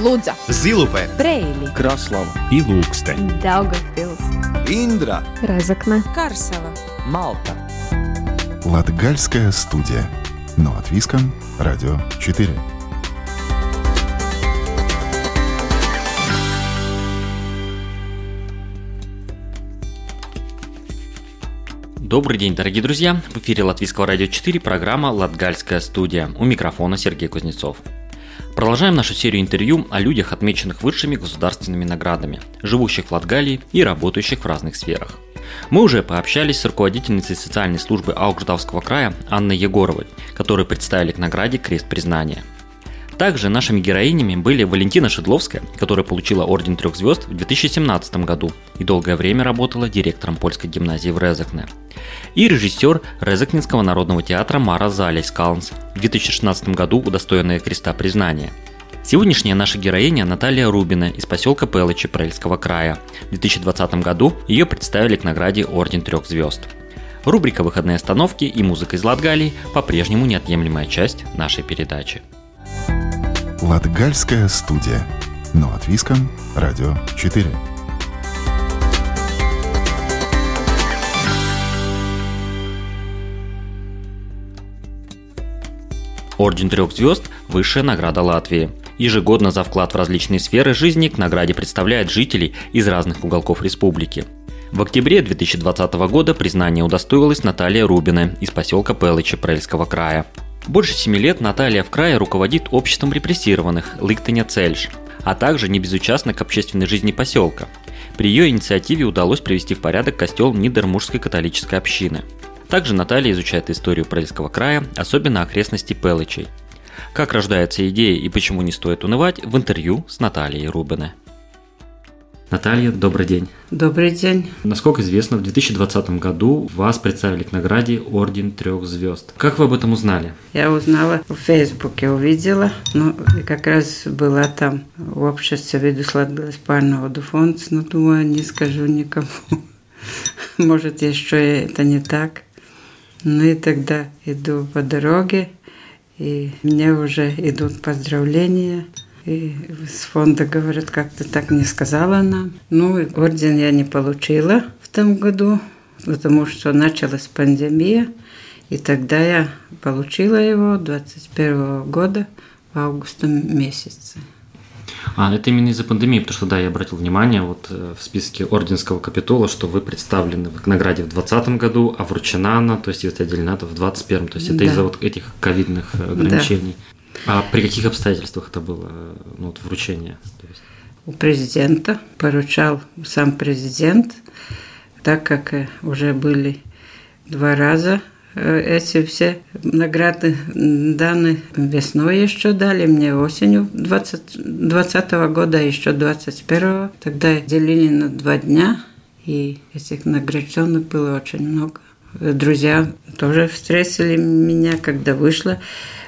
Лудза, Зилупе, Брейли, Краслава и Лукстен. Daugavpils, Индра, Разокне, Карсела. Малта. Латгальская студия. Но от Виском. Радио 4. Добрый день, дорогие друзья! В эфире Латвийского радио 4 программа «Латгальская студия». У микрофона Сергей Кузнецов. Продолжаем нашу серию интервью о людях, отмеченных высшими государственными наградами, живущих в Латгалии и работающих в разных сферах. Мы уже пообщались с руководительницей социальной службы Аугждавского края Анной Егоровой, которую представили к награде «Крест признания». Также нашими героинями были Валентина Шедловская, которая получила Орден Трех Звезд в 2017 году и долгое время работала директором польской гимназии в Резекне, и режиссер Резекнинского народного театра Мара Залейс Калнс, в 2016 году удостоенная Креста Признания. Сегодняшняя наша героиня Наталья Рубина из поселка Пелычи Прельского края. В 2020 году ее представили к награде Орден Трех Звезд. Рубрика «Выходные остановки» и музыка из Латгалии по-прежнему неотъемлемая часть нашей передачи. Латгальская студия. Но от Виском. Радио 4. Орден трех звезд – высшая награда Латвии. Ежегодно за вклад в различные сферы жизни к награде представляют жителей из разных уголков республики. В октябре 2020 года признание удостоилась Наталья Рубина из поселка Пелыча Прельского края. Больше семи лет Наталья в крае руководит обществом репрессированных Лыктыня Цельш, а также не безучастна к общественной жизни поселка. При ее инициативе удалось привести в порядок костел Нидермурской католической общины. Также Наталья изучает историю Прельского края, особенно окрестности Пелычей. Как рождается идея и почему не стоит унывать в интервью с Натальей Рубиной. Наталья, добрый день. Добрый день. Насколько известно, в 2020 году вас представили к награде Орден Трех Звезд. Как вы об этом узнали? Я узнала в Фейсбуке, увидела. Ну, как раз была там в обществе парного фонд, но думаю, не скажу никому. Может, еще это не так. Ну и тогда иду по дороге, и мне уже идут поздравления. И с фонда говорят, как ты так не сказала нам. Ну, и орден я не получила в том году, потому что началась пандемия. И тогда я получила его 21 года в августе месяце. А, это именно из-за пандемии, потому что, да, я обратил внимание вот э, в списке Орденского капитула, что вы представлены к награде в 2020 году, а вручена она, то есть это отделена в 2021. То есть это да. из-за вот этих ковидных э, ограничений. Да. А при каких обстоятельствах это было ну, вот, вручение? У президента поручал сам президент, так как э, уже были два раза э, эти все награды даны весной еще дали, мне осенью 2020 года, еще 21 Тогда делили на два дня, и этих награжденных было очень много. Друзья тоже встретили меня, когда вышла.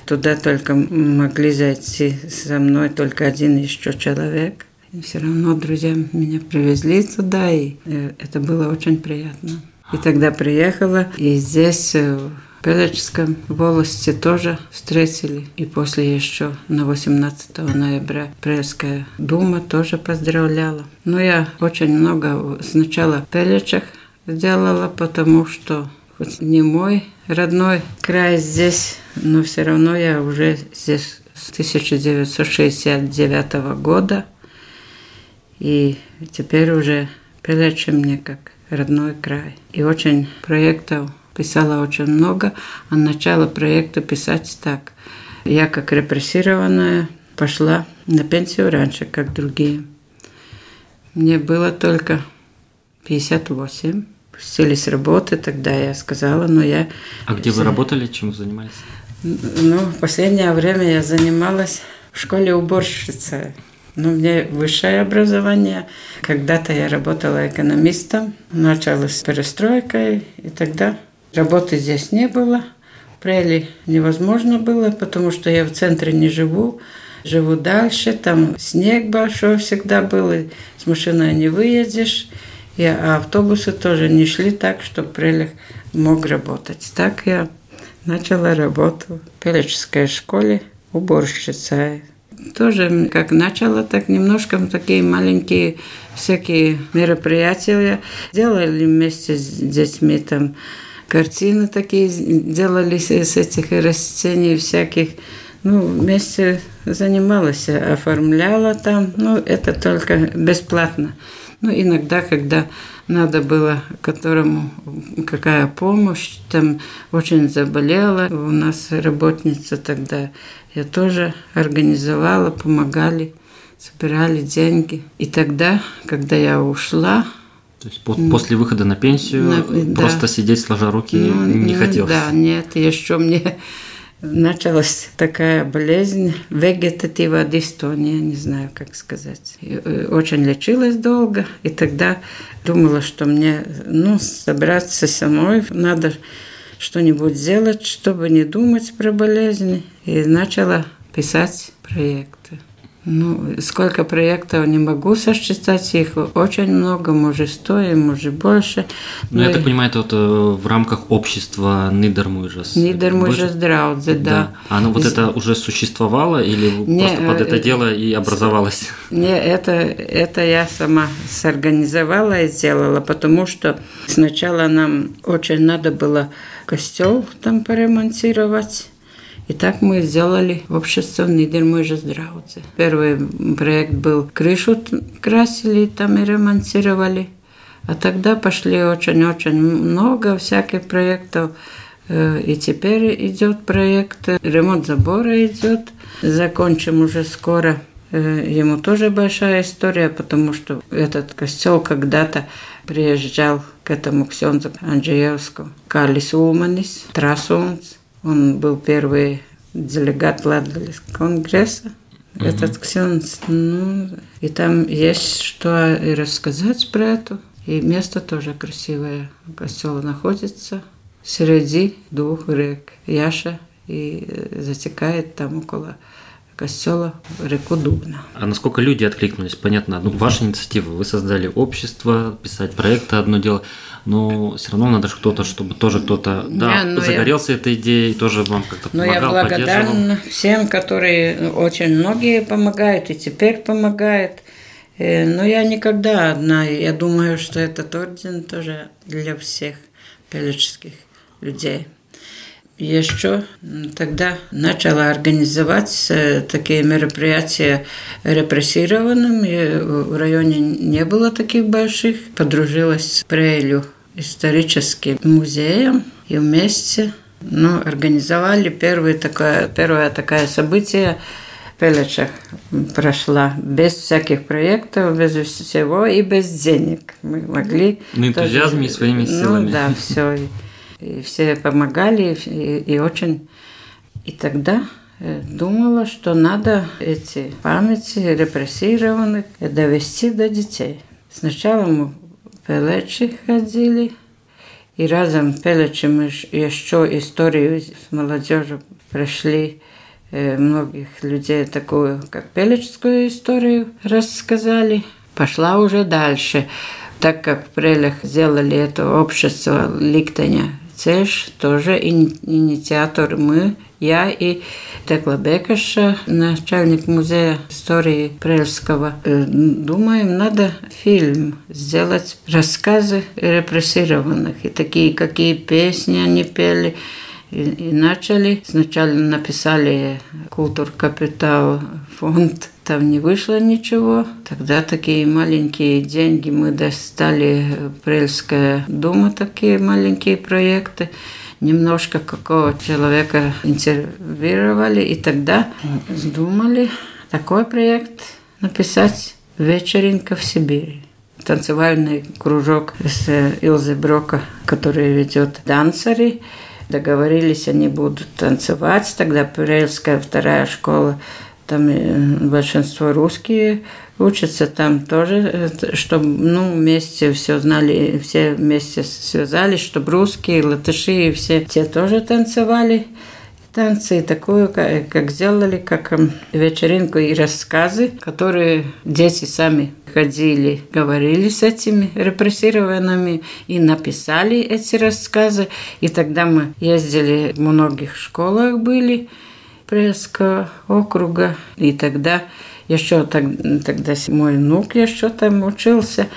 Туда только могли зайти со мной только один еще человек. И все равно друзья меня привезли туда, и э, это было очень приятно. И тогда приехала, и здесь э, в Пелечском волости тоже встретили. И после еще на 18 ноября Прельская дума тоже поздравляла. Но я очень много сначала Пелечах сделала, потому что хоть не мой родной край здесь, но все равно я уже здесь с 1969 года. И теперь уже Пелечи мне как родной край. И очень проектов писала очень много. А начало проекта писать так. Я как репрессированная пошла на пенсию раньше, как другие. Мне было только 58 сели с работы, тогда я сказала, но я... А где вы работали, чем вы занимались? Ну, в последнее время я занималась в школе уборщицы. Ну, у меня высшее образование. Когда-то я работала экономистом, началась с перестройкой, и тогда работы здесь не было. Прели невозможно было, потому что я в центре не живу, живу дальше, там снег большой всегда был, и с машиной не выедешь. И автобусы тоже не шли так, чтобы Прелех мог работать. Так я начала работу в Пелеческой школе уборщицей. тоже как начало, так немножко такие маленькие всякие мероприятия делали вместе с детьми там картины такие делались с этих растений всяких. Ну, вместе занималась, оформляла там, ну, это только бесплатно. Ну, иногда, когда надо было, которому какая помощь, там очень заболела, у нас работница тогда, я тоже организовала, помогали, собирали деньги. И тогда, когда я ушла, то есть после выхода на пенсию на, просто да. сидеть сложа руки ну, не хотелось? Да, нет, еще мне началась такая болезнь, вегетатива дистония, не знаю, как сказать. И э, очень лечилась долго, и тогда думала, что мне, ну, собраться самой, надо что-нибудь сделать, чтобы не думать про болезнь. И начала писать проекты. Ну, сколько проектов не могу сосчитать, их очень много, может сто, может больше. Ну, Но я так понимаю, это вот э, в рамках общества Нидермужес. Нидермужес Драудзе, да. да. А оно вот это уже существовало или не, просто под это, это дело и образовалось? Не, это, это я сама сорганизовала и сделала, потому что сначала нам очень надо было костел там поремонтировать. И так мы сделали общество Нидермужа Здраудзе. Первый проект был крышу красили там и ремонтировали. А тогда пошли очень-очень много всяких проектов. Э, и теперь идет проект, ремонт забора идет. Закончим уже скоро. Э, ему тоже большая история, потому что этот костел когда-то приезжал к этому ксензу Анджеевскому. Калис Улманис, Трасунц. Он был первый делегат Латвийского конгресса. Угу. Этот ксенц. Ну, и там есть что и рассказать про это. И место тоже красивое. Костел находится среди двух рек. Яша и затекает там около костела реку Дубна. А насколько люди откликнулись? Понятно, ну, ваша инициатива, вы создали общество, писать проекты одно дело, но все равно надо кто-то, чтобы тоже кто-то да, не, загорелся я... этой идеей, тоже вам как-то помогал, Но я благодарна всем, которые очень многие помогают и теперь помогают. Э, но я никогда одна. Я думаю, что этот орден тоже для всех пелеческих людей еще тогда начала организовать такие мероприятия репрессированным. И в районе не было таких больших. Подружилась с Прейлю историческим музеем и вместе ну, организовали первое такое, первое такое событие в Пелечах прошла без всяких проектов, без всего и без денег. Мы могли... На энтузиазме тоже, и своими силами. Ну да, все и все помогали, и, и очень... И тогда э, думала, что надо эти памяти репрессированных довести до детей. Сначала мы Пелечи ходили, и разом Пелечи мы еще историю с молодежью прошли э, многих людей такую, как пелечскую историю рассказали. Пошла уже дальше. Так как в Прелях сделали это общество Ликтаня Ceļš тоже инициатор мы, я и Текла Бекаша, начальник музея истории Прельского. Э, думаем, надо фильм сделать, рассказы репрессированных, и такие, какие песни они пели, и, и начали. Сначала написали «Культур Капитал» фонд там не вышло ничего. Тогда такие маленькие деньги мы достали, Прельская дума, такие маленькие проекты. Немножко какого человека интервьюировали, и тогда думали такой проект написать «Вечеринка в Сибири» танцевальный кружок с Илзой Брока, который ведет данцари. Договорились, они будут танцевать. Тогда Прельская вторая школа там э, большинство русские учатся там тоже, э, чтобы ну, вместе все знали, все вместе связались, чтобы русские, латыши все те тоже танцевали танцы, такую, как, как сделали, как эм, вечеринку и рассказы, которые дети сами ходили, говорили с этими репрессированными и написали эти рассказы. И тогда мы ездили в многих школах были, Пресского округа. И тогда еще тогда мой внук еще там учился.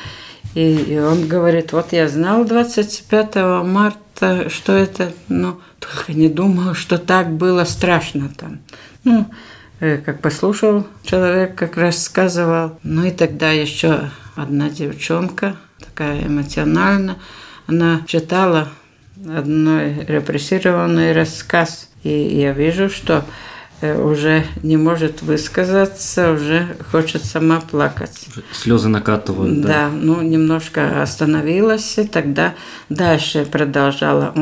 И он говорит, вот я знал 25 марта, что это, но только не думал, что так было страшно там. Ну, э, как послушал человек, как рассказывал. Ну и тогда еще одна девчонка, такая эмоциональная, она читала одной репрессированный рассказ. И я вижу, что Э, уже не может высказаться, уже хочет сама плакать. Слезы накатывают. Да, да ну немножко остановилась, и тогда дальше продолжала.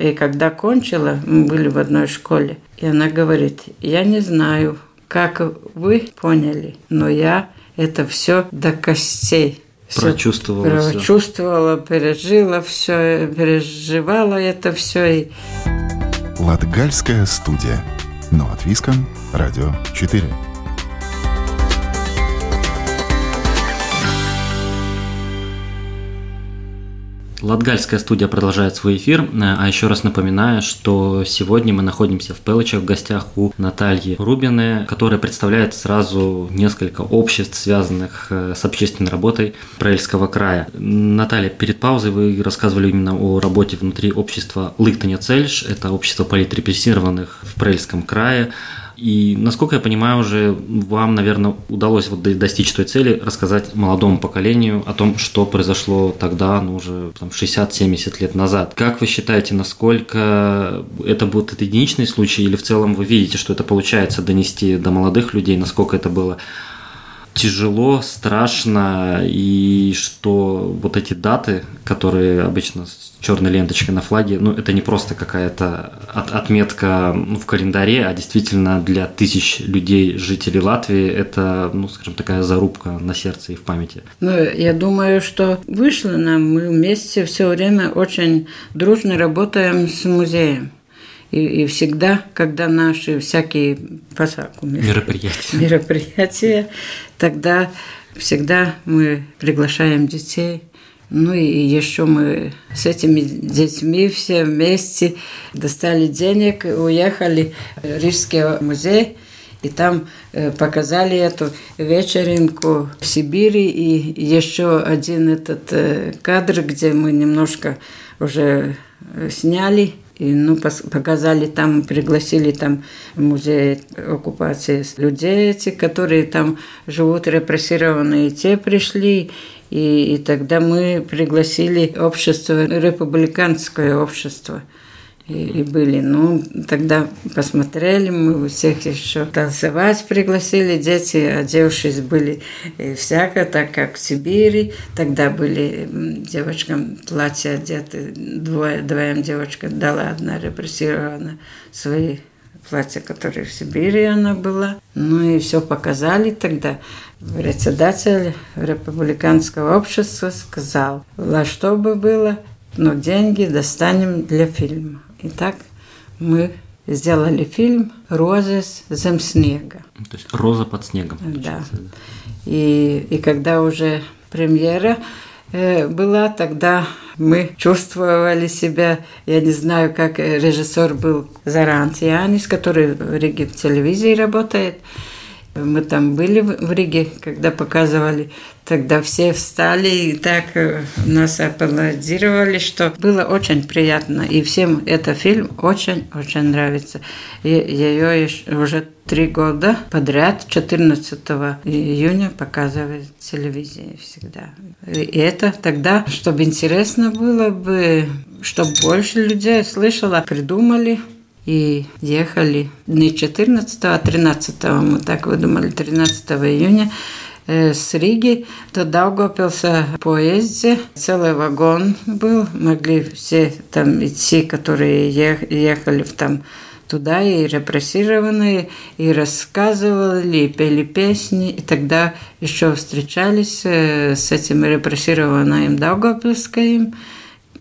И когда кончила, мы были в одной школе, и она говорит, я не знаю, как вы поняли, но я это все до костей прочувствовала, прочувствовала, все. пережила все, переживала это все. Латгальская студия но от Виском, Радио 4. Латгальская студия продолжает свой эфир. А еще раз напоминаю, что сегодня мы находимся в Пелычах в гостях у Натальи Рубины, которая представляет сразу несколько обществ, связанных э, с общественной работой Праильского края. Наталья, перед паузой вы рассказывали именно о работе внутри общества Лыктаня Цельш. Это общество политрепрессированных в Праильском крае. И, насколько я понимаю, уже вам, наверное, удалось вот достичь той цели рассказать молодому поколению о том, что произошло тогда, ну, уже там, 60-70 лет назад. Как вы считаете, насколько это будет единичный случай, или в целом вы видите, что это получается донести до молодых людей, насколько это было тяжело, страшно, и что вот эти даты, которые обычно с черной ленточкой на флаге, ну, это не просто какая-то от отметка ну, в календаре, а действительно для тысяч людей, жителей Латвии, это, ну, скажем, такая зарубка на сердце и в памяти. Ну, я думаю, что вышло нам, мы вместе все время очень дружно работаем с музеем. И, и всегда, когда наши всякие мероприятия. мероприятия, тогда всегда мы приглашаем детей. Ну и еще мы с этими детьми все вместе достали денег, уехали в Рижский музей, и там э, показали эту вечеринку в Сибири, и еще один этот э, кадр, где мы немножко уже э, сняли и, ну, показали там, пригласили там в музей оккупации людей эти, которые там живут репрессированные, те пришли. И, и тогда мы пригласили общество, республиканское общество – и, и были. Ну, тогда посмотрели, мы всех еще танцевать пригласили, дети, одевшись, были и всяко, так как в Сибири. Тогда были девочкам платья одеты, двое, двоим девочкам дала одна репрессирована свои платья, которые в Сибири она была. Ну и все показали тогда. Председатель республиканского общества сказал, во что бы было, но деньги достанем для фильма. Итак, мы сделали фильм «Розы зем снега». То есть «Роза под снегом». Да. И, и когда уже премьера э, была, тогда мы чувствовали себя, я не знаю, как режиссер был Зарант Янис, который в Риге в телевизии работает. Мы там были в Риге, когда показывали Тогда все встали и так э, нас аплодировали, что было очень приятно. И всем этот фильм очень-очень нравится. И ее уже три года подряд, 14 июня, показывает телевизия всегда. И это тогда, чтобы интересно было бы, чтобы больше людей слышало, придумали и ехали не 14, а 13 мы так выдумали, 13 июня Э, с Риги до Даугавпилса поезде. Целый вагон был. Могли все там идти, которые ехали в там туда и репрессированные, и рассказывали, и пели песни. И тогда еще встречались э, с этим репрессированным Даугавпилским.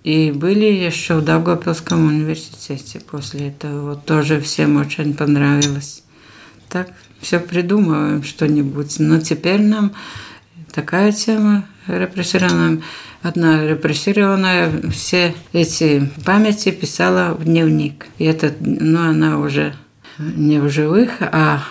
И были еще в Даугавпилском университете после этого. Вот тоже всем очень понравилось. Так все придумываем что-нибудь. Но теперь нам такая тема репрессированная. Одна репрессированная все эти памяти писала в дневник. И это, ну, она уже не в живых, а,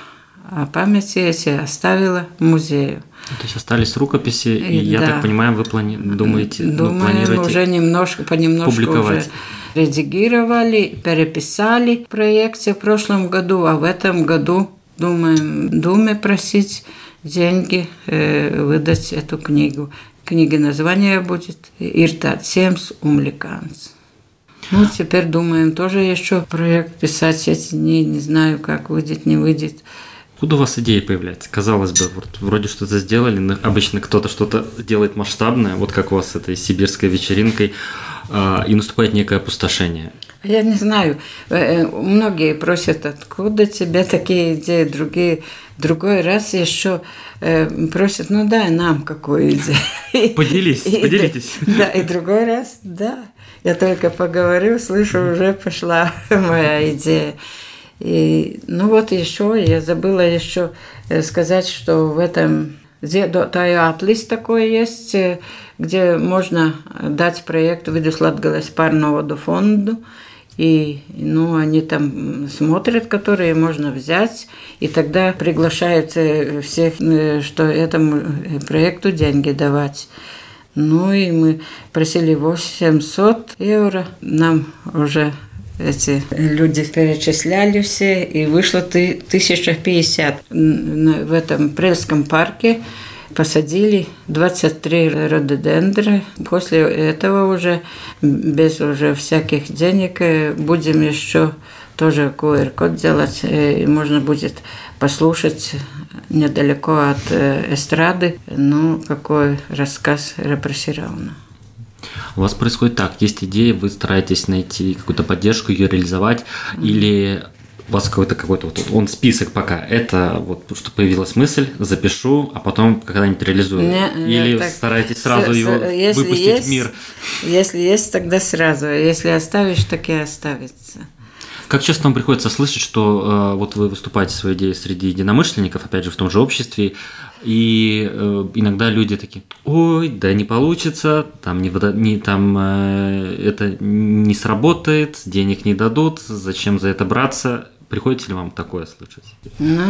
а памяти эти оставила музею. То есть остались рукописи, и, и я да. так понимаю, вы плани... думаете, Думаем, ну, планируете уже немножко, понемножку публиковать. уже редагировали, переписали в проекте в прошлом году, а в этом году думаем Думе просить деньги э, выдать эту книгу. Книга название будет «Иртат Семс Умликанс». Ну, теперь думаем тоже еще проект писать эти дни, не знаю, как выйдет, не выйдет. Откуда у вас идея появляется? Казалось бы, вот вроде что-то сделали, но обычно кто-то что-то делает масштабное, вот как у вас с этой сибирской вечеринкой, а, и наступает некое опустошение. Я не знаю. Э, э, многие просят, откуда тебе такие идеи, другие. Другой раз еще э, просят, ну дай нам какую идею. Поделись, поделитесь. Да, и другой раз, да. Я только поговорю, слышу, уже пошла моя идея. И, ну вот еще, я забыла еще э, сказать, что в этом Тайатлис такой есть, э, где можно дать проект «Видус Латгалес парного фонду», и ну, они там смотрят, которые можно взять, и тогда приглашают э, всех, что этому проекту деньги давать. Ну и мы просили 800 евро, нам уже эти люди перечисляли все, и вышло 1050. В этом Прельском парке посадили 23 рододендра. После этого уже, без уже всяких денег, э, будем еще тоже QR-код делать, э, и можно будет послушать недалеко от э, эстрады, ну, какой рассказ репрессирован. У вас происходит так, есть идея, вы стараетесь найти какую-то поддержку, ее реализовать, mm-hmm. или у вас какой-то какой-то вот он список пока. Это вот что появилась мысль, запишу, а потом когда-нибудь реализую. Не, Или не, так, стараетесь сразу с, его если выпустить есть, в мир. Если есть, тогда сразу. Если оставишь, так и оставится. Как часто вам приходится слышать, что э, вот вы выступаете своей идеей среди единомышленников, опять же, в том же обществе, и э, иногда люди такие, ой, да не получится, там, не, не, там э, это не сработает, денег не дадут, зачем за это браться? Приходится ли вам такое слышать? Ну,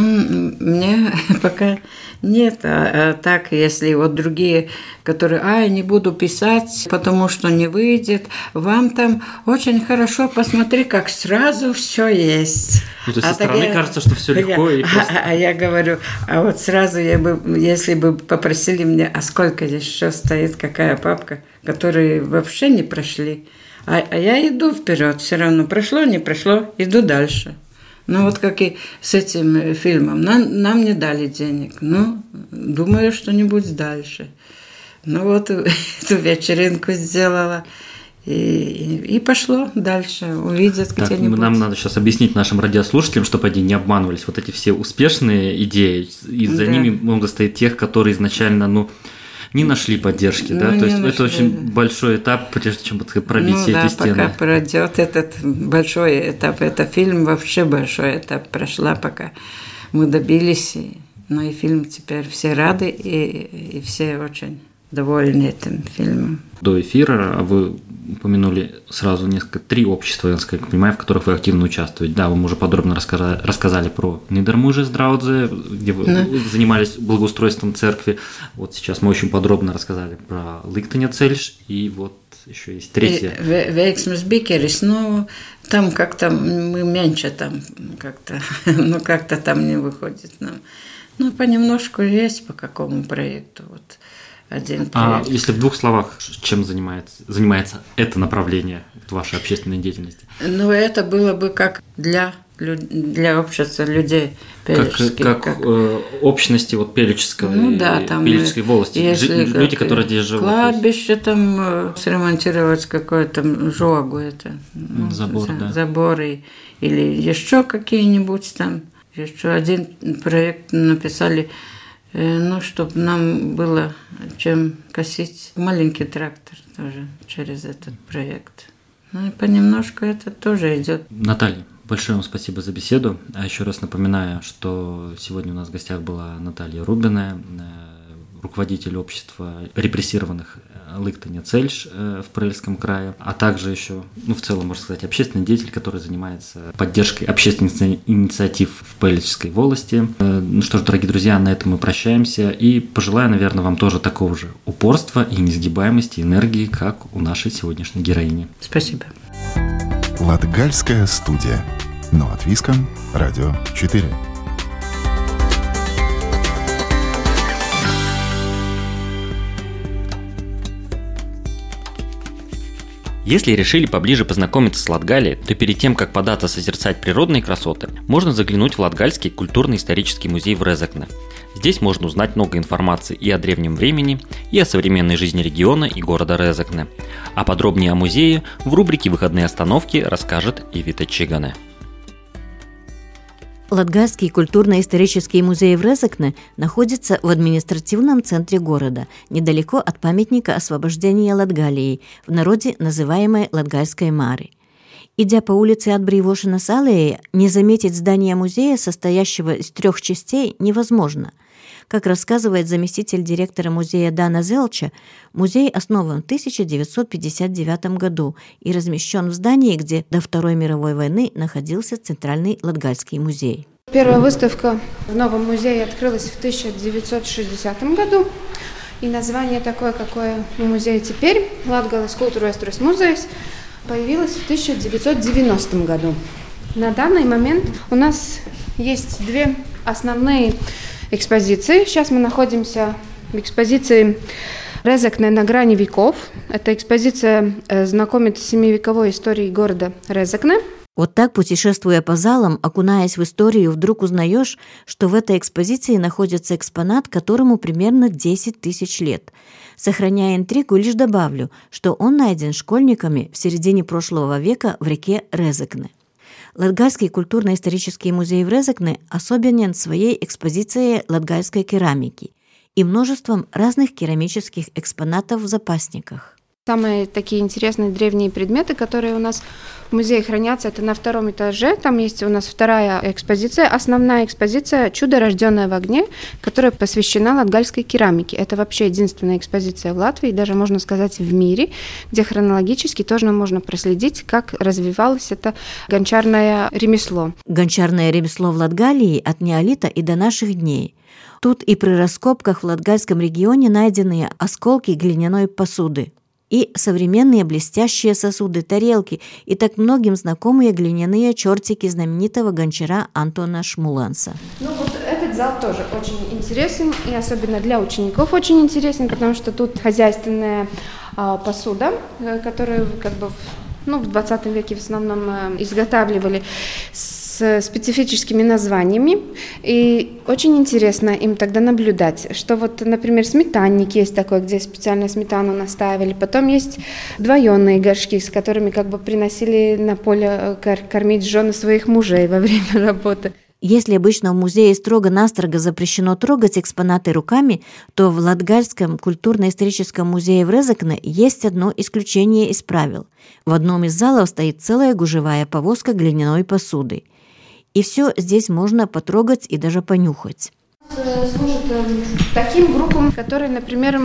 мне пока нет. А, а так, если вот другие, которые, а, я не буду писать, потому что не выйдет, вам там очень хорошо, посмотри, как сразу все есть. Ну, то есть а со стороны я, кажется, что все легко я, и просто... а, а я говорю, а вот сразу я бы, если бы попросили меня, а сколько еще стоит, какая папка, которые вообще не прошли, а, а я иду вперед все равно, прошло, не прошло, иду дальше. Ну вот как и с этим э, фильмом. Нам, нам не дали денег. Ну, думаю, что-нибудь дальше. Ну вот эту вечеринку сделала. И, и, и пошло дальше, увидят так, где-нибудь. Нам надо сейчас объяснить нашим радиослушателям, чтобы они не обманывались. Вот эти все успешные идеи, и за да. ними много стоит тех, которые изначально, ну, не нашли поддержки, ну, да? То есть нашли. это очень большой этап, прежде чем пробить ну, все да, эти стены. пока пройдет этот большой этап, это фильм вообще большой этап прошла, пока мы добились. Ну и фильм теперь все рады, и, и все очень довольны этим фильмом. До эфира вы упомянули сразу несколько, три общества, я как понимаю, в которых вы активно участвуете. Да, вы уже подробно рассказали, рассказали про Нидермуже с Драудзе, где вы да. занимались благоустройством церкви. Вот сейчас мы очень подробно рассказали про Ликтеня Цельш, и вот еще есть третье. Вейксмус Бикерис, ну, там как-то мы меньше там как-то, ну, как-то там не выходит нам. Ну, понемножку есть по какому проекту, вот один А если в двух словах, чем занимается, занимается это направление вашей общественной деятельности? Ну, это было бы как для для общества людей как, как, как э, общности вот пелического ну, да, там пелической волости. Если люди которые здесь живут кладбище там э, сремонтировать какой-то жогу это ну, забор да. заборы или еще какие-нибудь там. Еще один проект написали ну, чтобы нам было чем косить маленький трактор тоже через этот проект. Ну и понемножку это тоже идет. Наталья, большое вам спасибо за беседу. А еще раз напоминаю, что сегодня у нас в гостях была Наталья Рубина, э, руководитель общества репрессированных Лыктыня Цельш э, в Прельском крае, а также еще, ну, в целом, можно сказать, общественный деятель, который занимается поддержкой общественных инициатив в Пельческой волости. Э, ну что ж, дорогие друзья, на этом мы прощаемся и пожелаю, наверное, вам тоже такого же упорства и несгибаемости, энергии, как у нашей сегодняшней героини. Спасибо. Латгальская студия. Но от Виском. Радио 4. Если решили поближе познакомиться с Латгалией, то перед тем, как податься созерцать природные красоты, можно заглянуть в Латгальский культурно-исторический музей в Резекне. Здесь можно узнать много информации и о древнем времени, и о современной жизни региона и города Резекне. А подробнее о музее в рубрике «Выходные остановки» расскажет Ивита Чигане. Латгальский культурно-исторический музей в Резекне находится в административном центре города, недалеко от памятника освобождения Латгалии, в народе называемой Латгальской Мары. Идя по улице от Бривошина с не заметить здание музея, состоящего из трех частей, невозможно – как рассказывает заместитель директора музея Дана Зелча, музей основан в 1959 году и размещен в здании, где до Второй мировой войны находился Центральный Латгальский музей. Первая выставка в новом музее открылась в 1960 году. И название такое, какое у музея теперь, Латгалас Культура музейс, появилось в 1990 году. На данный момент у нас есть две основные экспозиции. Сейчас мы находимся в экспозиции Резекне на грани веков. Эта экспозиция э, знакомит с семивековой историей города Резекне. Вот так, путешествуя по залам, окунаясь в историю, вдруг узнаешь, что в этой экспозиции находится экспонат, которому примерно 10 тысяч лет. Сохраняя интригу, лишь добавлю, что он найден школьниками в середине прошлого века в реке Резекне. Латгальский культурно-исторический музей в Резекне особенен своей экспозицией латгальской керамики и множеством разных керамических экспонатов в запасниках. Самые такие интересные древние предметы, которые у нас в музее хранятся, это на втором этаже. Там есть у нас вторая экспозиция, основная экспозиция «Чудо, рожденное в огне», которая посвящена латгальской керамике. Это вообще единственная экспозиция в Латвии, даже можно сказать в мире, где хронологически тоже можно проследить, как развивалось это гончарное ремесло. Гончарное ремесло в Латгалии от неолита и до наших дней. Тут и при раскопках в Латгальском регионе найдены осколки глиняной посуды и современные блестящие сосуды, тарелки и так многим знакомые глиняные чертики знаменитого гончара Антона Шмуланса. Ну вот этот зал тоже очень интересен, и особенно для учеников очень интересен, потому что тут хозяйственная а, посуда, э, которую как бы ну, в 20 веке в основном э, изготавливали с с специфическими названиями. И очень интересно им тогда наблюдать, что вот, например, сметанник есть такой, где специально сметану настаивали. Потом есть двоенные горшки, с которыми как бы приносили на поле э, кормить жены своих мужей во время работы. Если обычно в музее строго-настрого запрещено трогать экспонаты руками, то в Латгальском культурно-историческом музее в Резекне есть одно исключение из правил. В одном из залов стоит целая гужевая повозка глиняной посуды – и все здесь можно потрогать и даже понюхать. Служит таким группам, которые, например,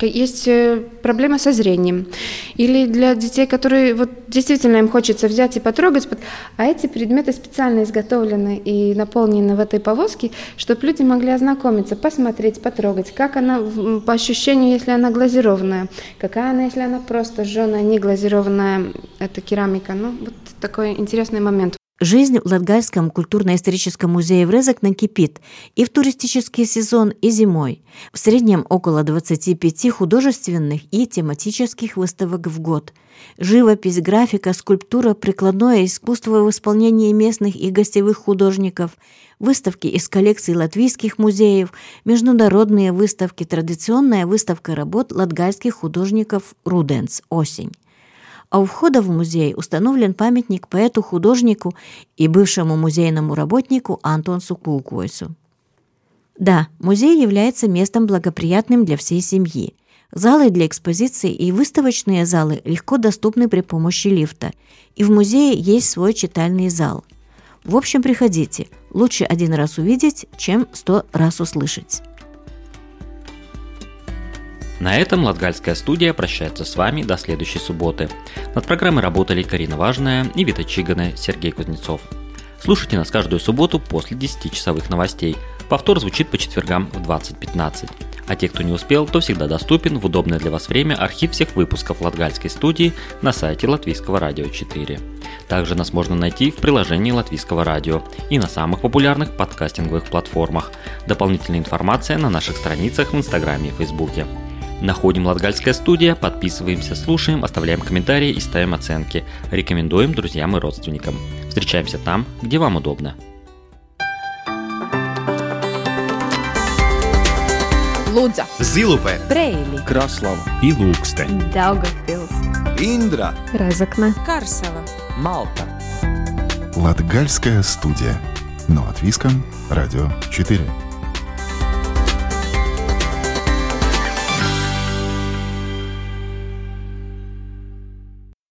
есть э, проблема со зрением. Или для детей, которые вот действительно им хочется взять и потрогать, а эти предметы специально изготовлены и наполнены в этой повозке, чтобы люди могли ознакомиться, посмотреть, потрогать, как она по ощущению, если она глазированная, какая она, если она просто жженая, не глазированная, это керамика. Ну, вот такой интересный момент. Жизнь в Латгальском культурно-историческом музее в Резекне кипит и в туристический сезон, и зимой. В среднем около 25 художественных и тематических выставок в год. Живопись, графика, скульптура, прикладное искусство в исполнении местных и гостевых художников, выставки из коллекций латвийских музеев, международные выставки, традиционная выставка работ латгальских художников «Руденс. Осень» а у входа в музей установлен памятник поэту-художнику и бывшему музейному работнику Антонсу Кулкойсу. Да, музей является местом благоприятным для всей семьи. Залы для экспозиции и выставочные залы легко доступны при помощи лифта, и в музее есть свой читальный зал. В общем, приходите. Лучше один раз увидеть, чем сто раз услышать. На этом Латгальская студия прощается с вами до следующей субботы. Над программой работали Карина Важная и Вита Чиганы, Сергей Кузнецов. Слушайте нас каждую субботу после 10-часовых новостей. Повтор звучит по четвергам в 20.15. А те, кто не успел, то всегда доступен в удобное для вас время архив всех выпусков Латгальской студии на сайте Латвийского радио 4. Также нас можно найти в приложении Латвийского радио и на самых популярных подкастинговых платформах. Дополнительная информация на наших страницах в Инстаграме и Фейсбуке. Находим Латгальская студия, подписываемся, слушаем, оставляем комментарии и ставим оценки. Рекомендуем друзьям и родственникам. Встречаемся там, где вам удобно. Лудза, Zilupē, Брейли, Краслава и Ilūkste, Daugavpils, Индра, Разокна, Карсела. Малта. Латгальская студия. Но от Виском, Радио 4.